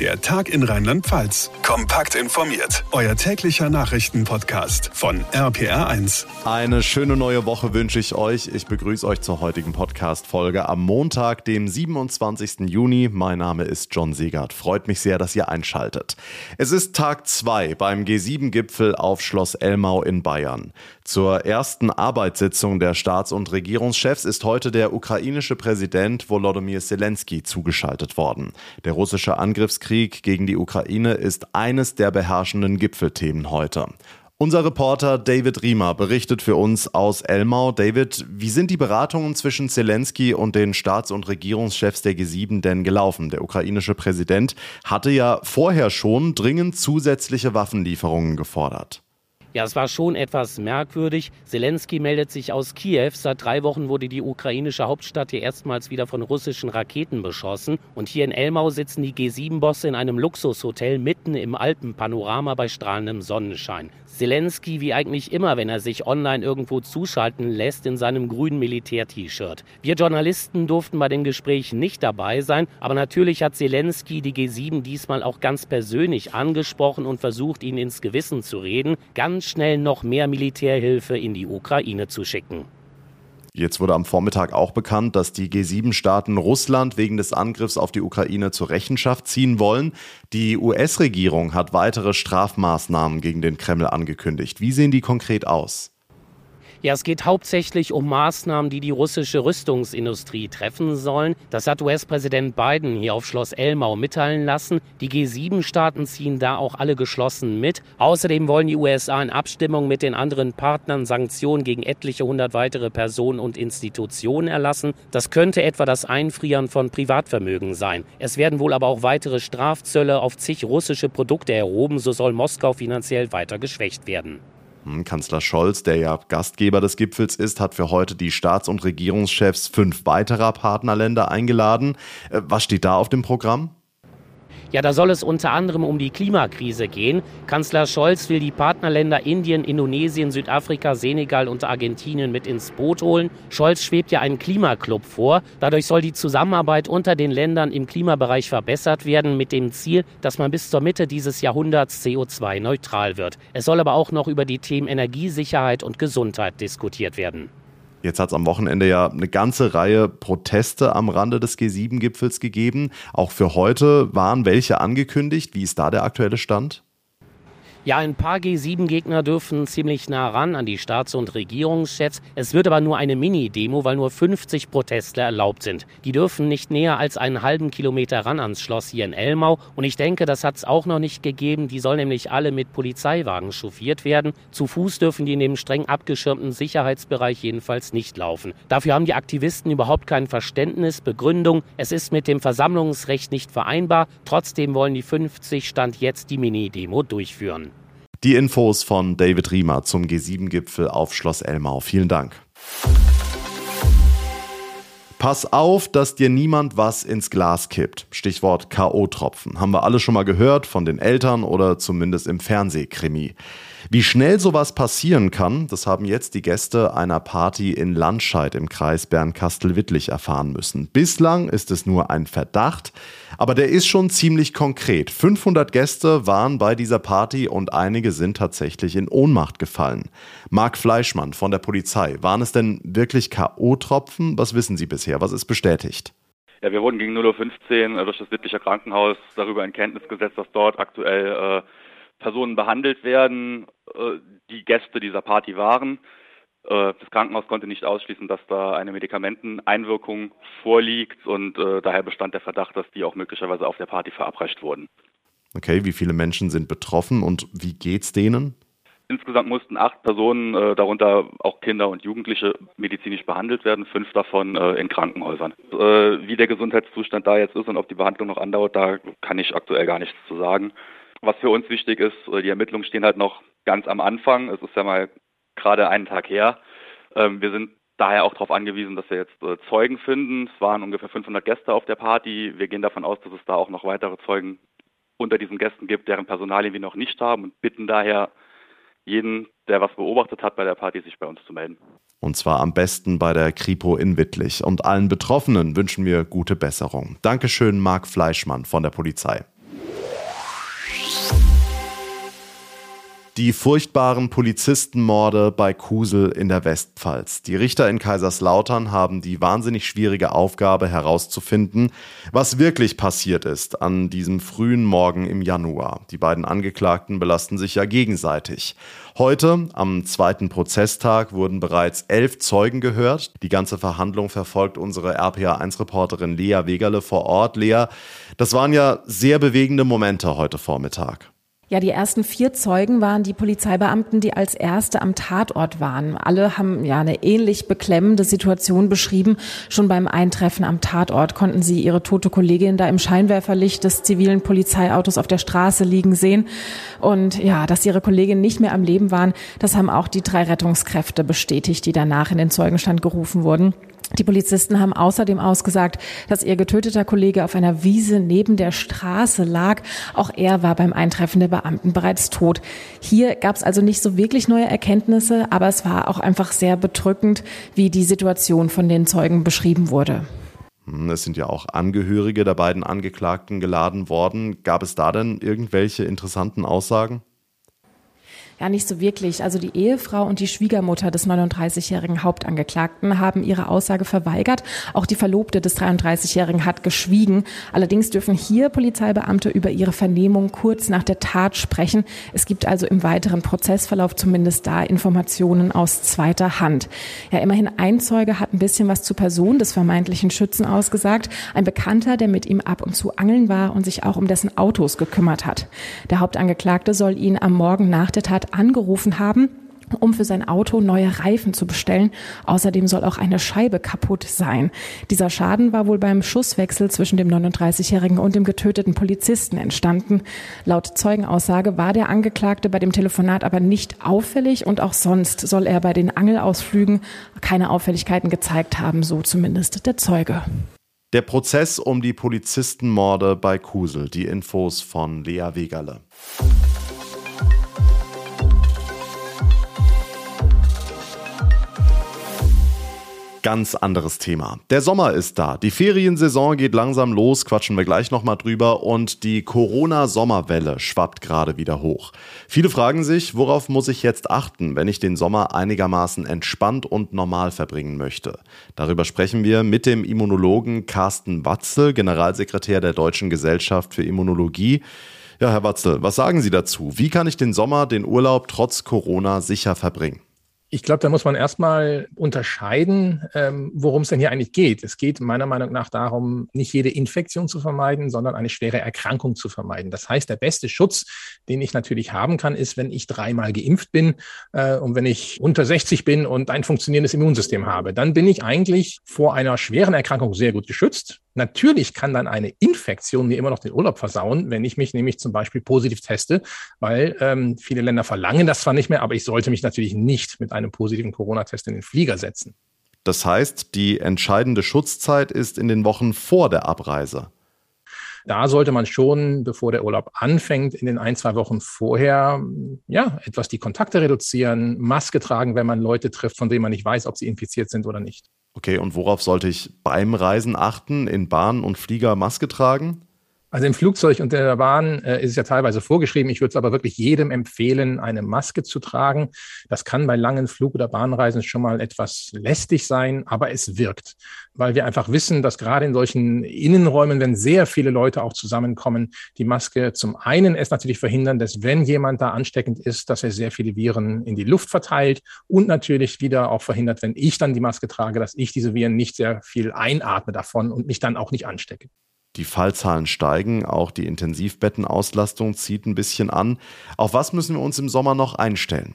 Der Tag in Rheinland-Pfalz. Kompakt informiert. Euer täglicher Nachrichtenpodcast von RPR1. Eine schöne neue Woche wünsche ich euch. Ich begrüße euch zur heutigen Podcast-Folge am Montag, dem 27. Juni. Mein Name ist John Siegert. Freut mich sehr, dass ihr einschaltet. Es ist Tag 2 beim G7-Gipfel auf Schloss Elmau in Bayern. Zur ersten Arbeitssitzung der Staats- und Regierungschefs ist heute der ukrainische Präsident Volodymyr Zelensky zugeschaltet worden. Der russische Angriffskrieg Krieg gegen die Ukraine ist eines der beherrschenden Gipfelthemen heute. Unser Reporter David Riemer berichtet für uns aus Elmau. David, wie sind die Beratungen zwischen Zelensky und den Staats- und Regierungschefs der G7 denn gelaufen? Der ukrainische Präsident hatte ja vorher schon dringend zusätzliche Waffenlieferungen gefordert. Ja, es war schon etwas merkwürdig. Zelensky meldet sich aus Kiew. Seit drei Wochen wurde die ukrainische Hauptstadt hier erstmals wieder von russischen Raketen beschossen. Und hier in Elmau sitzen die G7-Bosse in einem Luxushotel mitten im Alpenpanorama bei strahlendem Sonnenschein. Zelensky, wie eigentlich immer, wenn er sich online irgendwo zuschalten lässt, in seinem grünen Militär-T-Shirt. Wir Journalisten durften bei den Gesprächen nicht dabei sein, aber natürlich hat Zelensky die G7 diesmal auch ganz persönlich angesprochen und versucht, ihnen ins Gewissen zu reden, ganz schnell noch mehr Militärhilfe in die Ukraine zu schicken. Jetzt wurde am Vormittag auch bekannt, dass die G7-Staaten Russland wegen des Angriffs auf die Ukraine zur Rechenschaft ziehen wollen. Die US-Regierung hat weitere Strafmaßnahmen gegen den Kreml angekündigt. Wie sehen die konkret aus? Ja, es geht hauptsächlich um Maßnahmen, die die russische Rüstungsindustrie treffen sollen. Das hat US-Präsident Biden hier auf Schloss Elmau mitteilen lassen. Die G7-Staaten ziehen da auch alle geschlossen mit. Außerdem wollen die USA in Abstimmung mit den anderen Partnern Sanktionen gegen etliche hundert weitere Personen und Institutionen erlassen. Das könnte etwa das Einfrieren von Privatvermögen sein. Es werden wohl aber auch weitere Strafzölle auf zig russische Produkte erhoben. So soll Moskau finanziell weiter geschwächt werden. Hm, Kanzler Scholz, der ja Gastgeber des Gipfels ist, hat für heute die Staats- und Regierungschefs fünf weiterer Partnerländer eingeladen. Äh, was steht da auf dem Programm? Ja, da soll es unter anderem um die Klimakrise gehen. Kanzler Scholz will die Partnerländer Indien, Indonesien, Südafrika, Senegal und Argentinien mit ins Boot holen. Scholz schwebt ja einen Klimaclub vor. Dadurch soll die Zusammenarbeit unter den Ländern im Klimabereich verbessert werden, mit dem Ziel, dass man bis zur Mitte dieses Jahrhunderts CO2-neutral wird. Es soll aber auch noch über die Themen Energiesicherheit und Gesundheit diskutiert werden. Jetzt hat es am Wochenende ja eine ganze Reihe Proteste am Rande des G7-Gipfels gegeben. Auch für heute waren welche angekündigt. Wie ist da der aktuelle Stand? Ja, ein paar G7-Gegner dürfen ziemlich nah ran an die Staats- und Regierungschefs. Es wird aber nur eine Mini-Demo, weil nur 50 Protestler erlaubt sind. Die dürfen nicht näher als einen halben Kilometer ran ans Schloss hier in Elmau. Und ich denke, das hat es auch noch nicht gegeben. Die sollen nämlich alle mit Polizeiwagen chauffiert werden. Zu Fuß dürfen die in dem streng abgeschirmten Sicherheitsbereich jedenfalls nicht laufen. Dafür haben die Aktivisten überhaupt kein Verständnis, Begründung. Es ist mit dem Versammlungsrecht nicht vereinbar. Trotzdem wollen die 50 Stand jetzt die Mini-Demo durchführen. Die Infos von David Riemer zum G7-Gipfel auf Schloss Elmau. Vielen Dank. Pass auf, dass dir niemand was ins Glas kippt. Stichwort K.O.-Tropfen. Haben wir alle schon mal gehört von den Eltern oder zumindest im Fernsehkrimi. Wie schnell sowas passieren kann, das haben jetzt die Gäste einer Party in Landscheid im Kreis Bernkastel-Wittlich erfahren müssen. Bislang ist es nur ein Verdacht, aber der ist schon ziemlich konkret. 500 Gäste waren bei dieser Party und einige sind tatsächlich in Ohnmacht gefallen. Marc Fleischmann von der Polizei, waren es denn wirklich K.O.-Tropfen? Was wissen Sie bisher? Was ist bestätigt? Ja, wir wurden gegen 0.15 Uhr durch das Wittlicher Krankenhaus darüber in Kenntnis gesetzt, dass dort aktuell äh, Personen behandelt werden, äh, die Gäste dieser Party waren. Äh, das Krankenhaus konnte nicht ausschließen, dass da eine Medikamenteneinwirkung vorliegt und äh, daher bestand der Verdacht, dass die auch möglicherweise auf der Party verabreicht wurden. Okay, wie viele Menschen sind betroffen und wie geht's denen? Insgesamt mussten acht Personen, darunter auch Kinder und Jugendliche, medizinisch behandelt werden, fünf davon in Krankenhäusern. Wie der Gesundheitszustand da jetzt ist und ob die Behandlung noch andauert, da kann ich aktuell gar nichts zu sagen. Was für uns wichtig ist, äh, die Ermittlungen stehen halt noch ganz am Anfang. Es ist ja mal gerade einen Tag her. Ähm, wir sind daher auch darauf angewiesen, dass wir jetzt äh, Zeugen finden. Es waren ungefähr 500 Gäste auf der Party. Wir gehen davon aus, dass es da auch noch weitere Zeugen unter diesen Gästen gibt, deren Personalien wir noch nicht haben und bitten daher jeden, der was beobachtet hat bei der Party, sich bei uns zu melden. Und zwar am besten bei der Kripo in Wittlich. Und allen Betroffenen wünschen wir gute Besserung. Dankeschön, Marc Fleischmann von der Polizei. Die furchtbaren Polizistenmorde bei Kusel in der Westpfalz. Die Richter in Kaiserslautern haben die wahnsinnig schwierige Aufgabe herauszufinden, was wirklich passiert ist an diesem frühen Morgen im Januar. Die beiden Angeklagten belasten sich ja gegenseitig. Heute, am zweiten Prozesstag, wurden bereits elf Zeugen gehört. Die ganze Verhandlung verfolgt unsere RPA1-Reporterin Lea Wegerle vor Ort. Lea, das waren ja sehr bewegende Momente heute Vormittag. Ja, die ersten vier Zeugen waren die Polizeibeamten, die als erste am Tatort waren. Alle haben ja eine ähnlich beklemmende Situation beschrieben. Schon beim Eintreffen am Tatort konnten sie ihre tote Kollegin da im Scheinwerferlicht des zivilen Polizeiautos auf der Straße liegen sehen. Und ja, dass ihre Kollegin nicht mehr am Leben waren, das haben auch die drei Rettungskräfte bestätigt, die danach in den Zeugenstand gerufen wurden. Die Polizisten haben außerdem ausgesagt, dass ihr getöteter Kollege auf einer Wiese neben der Straße lag. Auch er war beim Eintreffen der Beamten bereits tot. Hier gab es also nicht so wirklich neue Erkenntnisse, aber es war auch einfach sehr bedrückend, wie die Situation von den Zeugen beschrieben wurde. Hm, es sind ja auch Angehörige der beiden Angeklagten geladen worden. Gab es da denn irgendwelche interessanten Aussagen? Ja, nicht so wirklich. Also die Ehefrau und die Schwiegermutter des 39-jährigen Hauptangeklagten haben ihre Aussage verweigert. Auch die Verlobte des 33-jährigen hat geschwiegen. Allerdings dürfen hier Polizeibeamte über ihre Vernehmung kurz nach der Tat sprechen. Es gibt also im weiteren Prozessverlauf zumindest da Informationen aus zweiter Hand. Ja, immerhin ein Zeuge hat ein bisschen was zur Person des vermeintlichen Schützen ausgesagt. Ein Bekannter, der mit ihm ab und zu angeln war und sich auch um dessen Autos gekümmert hat. Der Hauptangeklagte soll ihn am Morgen nach der Tat angerufen haben um für sein Auto neue Reifen zu bestellen. Außerdem soll auch eine Scheibe kaputt sein. Dieser Schaden war wohl beim Schusswechsel zwischen dem 39-Jährigen und dem getöteten Polizisten entstanden. Laut Zeugenaussage war der Angeklagte bei dem Telefonat aber nicht auffällig und auch sonst soll er bei den Angelausflügen keine Auffälligkeiten gezeigt haben, so zumindest der Zeuge. Der Prozess um die Polizistenmorde bei Kusel. Die Infos von Lea Wegerle. Ganz anderes Thema. Der Sommer ist da, die Feriensaison geht langsam los, quatschen wir gleich nochmal drüber und die Corona-Sommerwelle schwappt gerade wieder hoch. Viele fragen sich, worauf muss ich jetzt achten, wenn ich den Sommer einigermaßen entspannt und normal verbringen möchte? Darüber sprechen wir mit dem Immunologen Carsten Watzel, Generalsekretär der Deutschen Gesellschaft für Immunologie. Ja, Herr Watzel, was sagen Sie dazu? Wie kann ich den Sommer, den Urlaub trotz Corona sicher verbringen? Ich glaube, da muss man erstmal unterscheiden, ähm, worum es denn hier eigentlich geht. Es geht meiner Meinung nach darum, nicht jede Infektion zu vermeiden, sondern eine schwere Erkrankung zu vermeiden. Das heißt, der beste Schutz, den ich natürlich haben kann, ist, wenn ich dreimal geimpft bin äh, und wenn ich unter 60 bin und ein funktionierendes Immunsystem habe. Dann bin ich eigentlich vor einer schweren Erkrankung sehr gut geschützt. Natürlich kann dann eine Infektion mir immer noch den Urlaub versauen, wenn ich mich nämlich zum Beispiel positiv teste, weil ähm, viele Länder verlangen das zwar nicht mehr, aber ich sollte mich natürlich nicht mit einem positiven Corona-Test in den Flieger setzen. Das heißt, die entscheidende Schutzzeit ist in den Wochen vor der Abreise. Da sollte man schon, bevor der Urlaub anfängt, in den ein, zwei Wochen vorher, ja, etwas die Kontakte reduzieren, Maske tragen, wenn man Leute trifft, von denen man nicht weiß, ob sie infiziert sind oder nicht. Okay, und worauf sollte ich beim Reisen achten? In Bahn und Flieger Maske tragen? Also im Flugzeug und in der Bahn äh, ist es ja teilweise vorgeschrieben. Ich würde es aber wirklich jedem empfehlen, eine Maske zu tragen. Das kann bei langen Flug- oder Bahnreisen schon mal etwas lästig sein, aber es wirkt, weil wir einfach wissen, dass gerade in solchen Innenräumen, wenn sehr viele Leute auch zusammenkommen, die Maske zum einen es natürlich verhindern, dass wenn jemand da ansteckend ist, dass er sehr viele Viren in die Luft verteilt und natürlich wieder auch verhindert, wenn ich dann die Maske trage, dass ich diese Viren nicht sehr viel einatme davon und mich dann auch nicht anstecke. Die Fallzahlen steigen, auch die Intensivbettenauslastung zieht ein bisschen an. Auf was müssen wir uns im Sommer noch einstellen?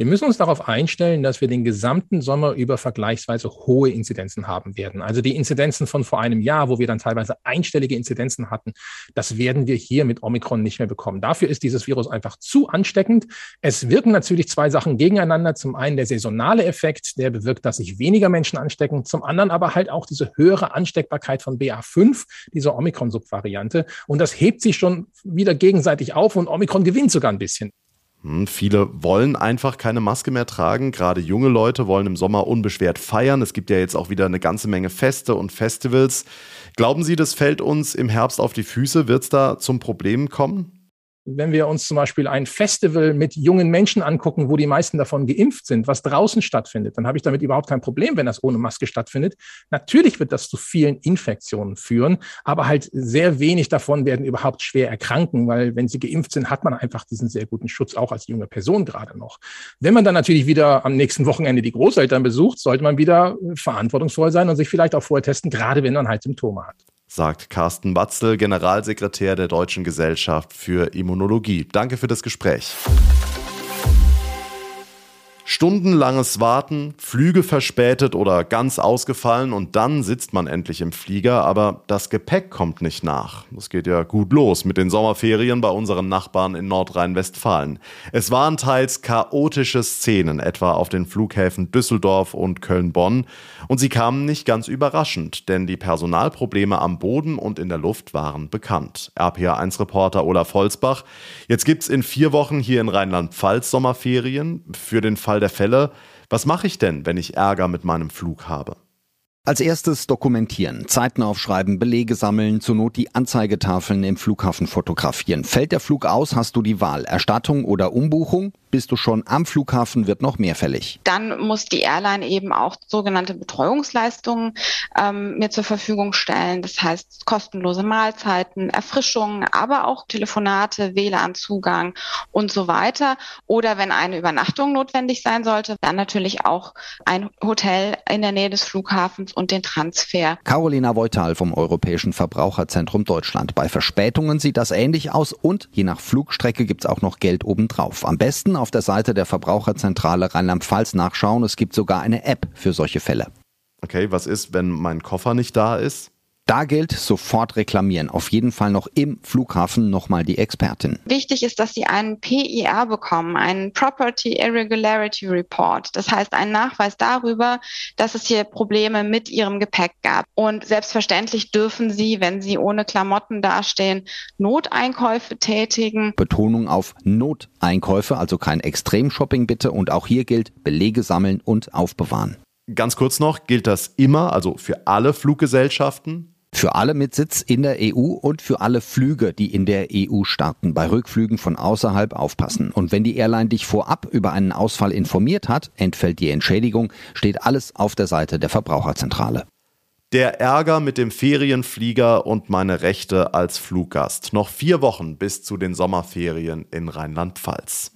Wir müssen uns darauf einstellen, dass wir den gesamten Sommer über vergleichsweise hohe Inzidenzen haben werden. Also die Inzidenzen von vor einem Jahr, wo wir dann teilweise einstellige Inzidenzen hatten, das werden wir hier mit Omikron nicht mehr bekommen. Dafür ist dieses Virus einfach zu ansteckend. Es wirken natürlich zwei Sachen gegeneinander. Zum einen der saisonale Effekt, der bewirkt, dass sich weniger Menschen anstecken. Zum anderen aber halt auch diese höhere Ansteckbarkeit von BA5, dieser Omikron-Subvariante. Und das hebt sich schon wieder gegenseitig auf und Omikron gewinnt sogar ein bisschen. Hm, viele wollen einfach keine Maske mehr tragen. Gerade junge Leute wollen im Sommer unbeschwert feiern. Es gibt ja jetzt auch wieder eine ganze Menge Feste und Festivals. Glauben Sie, das fällt uns im Herbst auf die Füße? Wird es da zum Problem kommen? Wenn wir uns zum Beispiel ein Festival mit jungen Menschen angucken, wo die meisten davon geimpft sind, was draußen stattfindet, dann habe ich damit überhaupt kein Problem, wenn das ohne Maske stattfindet. Natürlich wird das zu vielen Infektionen führen, aber halt sehr wenig davon werden überhaupt schwer erkranken, weil wenn sie geimpft sind, hat man einfach diesen sehr guten Schutz, auch als junge Person gerade noch. Wenn man dann natürlich wieder am nächsten Wochenende die Großeltern besucht, sollte man wieder verantwortungsvoll sein und sich vielleicht auch vorher testen, gerade wenn man halt Symptome hat sagt Carsten Batzel, Generalsekretär der Deutschen Gesellschaft für Immunologie. Danke für das Gespräch. Stundenlanges Warten, Flüge verspätet oder ganz ausgefallen und dann sitzt man endlich im Flieger, aber das Gepäck kommt nicht nach. Das geht ja gut los mit den Sommerferien bei unseren Nachbarn in Nordrhein-Westfalen. Es waren teils chaotische Szenen, etwa auf den Flughäfen Düsseldorf und Köln-Bonn. Und sie kamen nicht ganz überraschend, denn die Personalprobleme am Boden und in der Luft waren bekannt. RPA1-Reporter Olaf Holzbach. Jetzt gibt's in vier Wochen hier in Rheinland-Pfalz Sommerferien. Für den Fall der Fälle, was mache ich denn, wenn ich Ärger mit meinem Flug habe? Als erstes dokumentieren, Zeiten aufschreiben, Belege sammeln, zur Not die Anzeigetafeln im Flughafen fotografieren. Fällt der Flug aus, hast du die Wahl. Erstattung oder Umbuchung? Bist du schon am Flughafen, wird noch mehr fällig. Dann muss die Airline eben auch sogenannte Betreuungsleistungen ähm, mir zur Verfügung stellen. Das heißt kostenlose Mahlzeiten, Erfrischungen, aber auch Telefonate, WLAN-Zugang und so weiter. Oder wenn eine Übernachtung notwendig sein sollte, dann natürlich auch ein Hotel in der Nähe des Flughafens und den Transfer. Carolina Voital vom Europäischen Verbraucherzentrum Deutschland. Bei Verspätungen sieht das ähnlich aus und je nach Flugstrecke gibt's auch noch Geld obendrauf. Am besten auf der Seite der Verbraucherzentrale Rheinland-Pfalz nachschauen. Es gibt sogar eine App für solche Fälle. Okay, was ist, wenn mein Koffer nicht da ist? Da gilt sofort reklamieren. Auf jeden Fall noch im Flughafen nochmal die Expertin. Wichtig ist, dass Sie einen PIR bekommen, einen Property Irregularity Report. Das heißt, einen Nachweis darüber, dass es hier Probleme mit Ihrem Gepäck gab. Und selbstverständlich dürfen Sie, wenn Sie ohne Klamotten dastehen, Noteinkäufe tätigen. Betonung auf Noteinkäufe, also kein Extremshopping bitte. Und auch hier gilt Belege sammeln und aufbewahren. Ganz kurz noch, gilt das immer, also für alle Fluggesellschaften? Für alle mit Sitz in der EU und für alle Flüge, die in der EU starten. Bei Rückflügen von außerhalb aufpassen. Und wenn die Airline dich vorab über einen Ausfall informiert hat, entfällt die Entschädigung, steht alles auf der Seite der Verbraucherzentrale. Der Ärger mit dem Ferienflieger und meine Rechte als Fluggast. Noch vier Wochen bis zu den Sommerferien in Rheinland-Pfalz.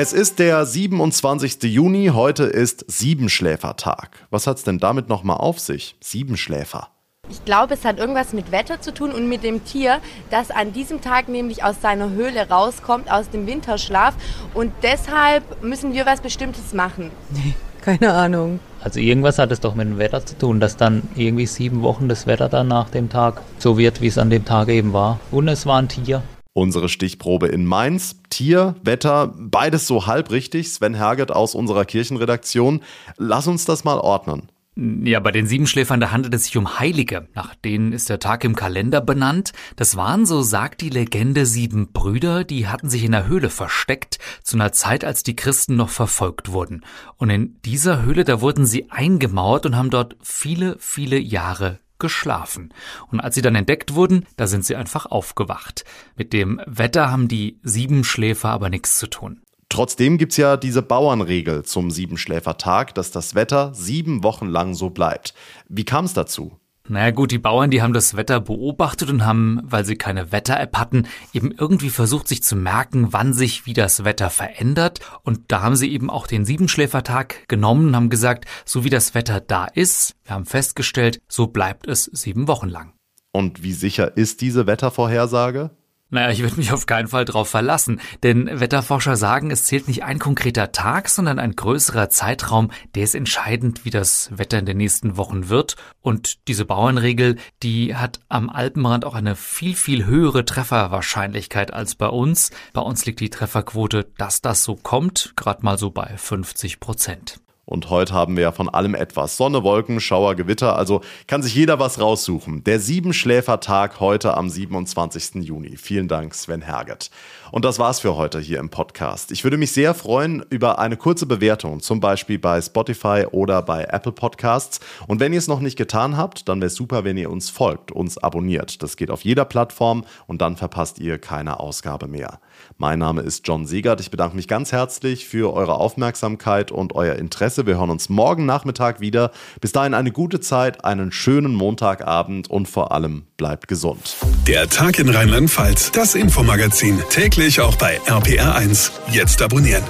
Es ist der 27. Juni, heute ist Siebenschläfertag. Was hat's denn damit nochmal auf sich? Siebenschläfer. Ich glaube, es hat irgendwas mit Wetter zu tun und mit dem Tier, das an diesem Tag nämlich aus seiner Höhle rauskommt, aus dem Winterschlaf. Und deshalb müssen wir was Bestimmtes machen. Nee, keine Ahnung. Also irgendwas hat es doch mit dem Wetter zu tun, dass dann irgendwie sieben Wochen das Wetter dann nach dem Tag so wird, wie es an dem Tag eben war. Und es war ein Tier. Unsere Stichprobe in Mainz. Tier, Wetter, beides so halb richtig. Sven Herget aus unserer Kirchenredaktion. Lass uns das mal ordnen. Ja, bei den Siebenschläfern, da handelt es sich um Heilige. Nach denen ist der Tag im Kalender benannt. Das waren, so sagt die Legende, sieben Brüder, die hatten sich in der Höhle versteckt, zu einer Zeit, als die Christen noch verfolgt wurden. Und in dieser Höhle, da wurden sie eingemauert und haben dort viele, viele Jahre geschlafen. Und als sie dann entdeckt wurden, da sind sie einfach aufgewacht. Mit dem Wetter haben die Siebenschläfer aber nichts zu tun. Trotzdem gibt's ja diese Bauernregel zum Siebenschläfertag, dass das Wetter sieben Wochen lang so bleibt. Wie kam es dazu? Naja gut, die Bauern, die haben das Wetter beobachtet und haben, weil sie keine Wetter-App hatten, eben irgendwie versucht, sich zu merken, wann sich wie das Wetter verändert. Und da haben sie eben auch den Siebenschläfertag genommen und haben gesagt, so wie das Wetter da ist, wir haben festgestellt, so bleibt es sieben Wochen lang. Und wie sicher ist diese Wettervorhersage? Naja, ich würde mich auf keinen Fall drauf verlassen, denn Wetterforscher sagen, es zählt nicht ein konkreter Tag, sondern ein größerer Zeitraum, der ist entscheidend, wie das Wetter in den nächsten Wochen wird. Und diese Bauernregel, die hat am Alpenrand auch eine viel, viel höhere Trefferwahrscheinlichkeit als bei uns. Bei uns liegt die Trefferquote, dass das so kommt, gerade mal so bei 50 Prozent. Und heute haben wir ja von allem etwas. Sonne, Wolken, Schauer, Gewitter. Also kann sich jeder was raussuchen. Der Siebenschläfertag heute am 27. Juni. Vielen Dank, Sven Herget. Und das war's für heute hier im Podcast. Ich würde mich sehr freuen über eine kurze Bewertung, zum Beispiel bei Spotify oder bei Apple Podcasts. Und wenn ihr es noch nicht getan habt, dann wäre es super, wenn ihr uns folgt, uns abonniert. Das geht auf jeder Plattform und dann verpasst ihr keine Ausgabe mehr. Mein Name ist John Siegert. Ich bedanke mich ganz herzlich für eure Aufmerksamkeit und euer Interesse. Wir hören uns morgen Nachmittag wieder. Bis dahin eine gute Zeit, einen schönen Montagabend und vor allem bleibt gesund. Der Tag in Rheinland-Pfalz, das Infomagazin, täglich auch bei RPR1. Jetzt abonnieren.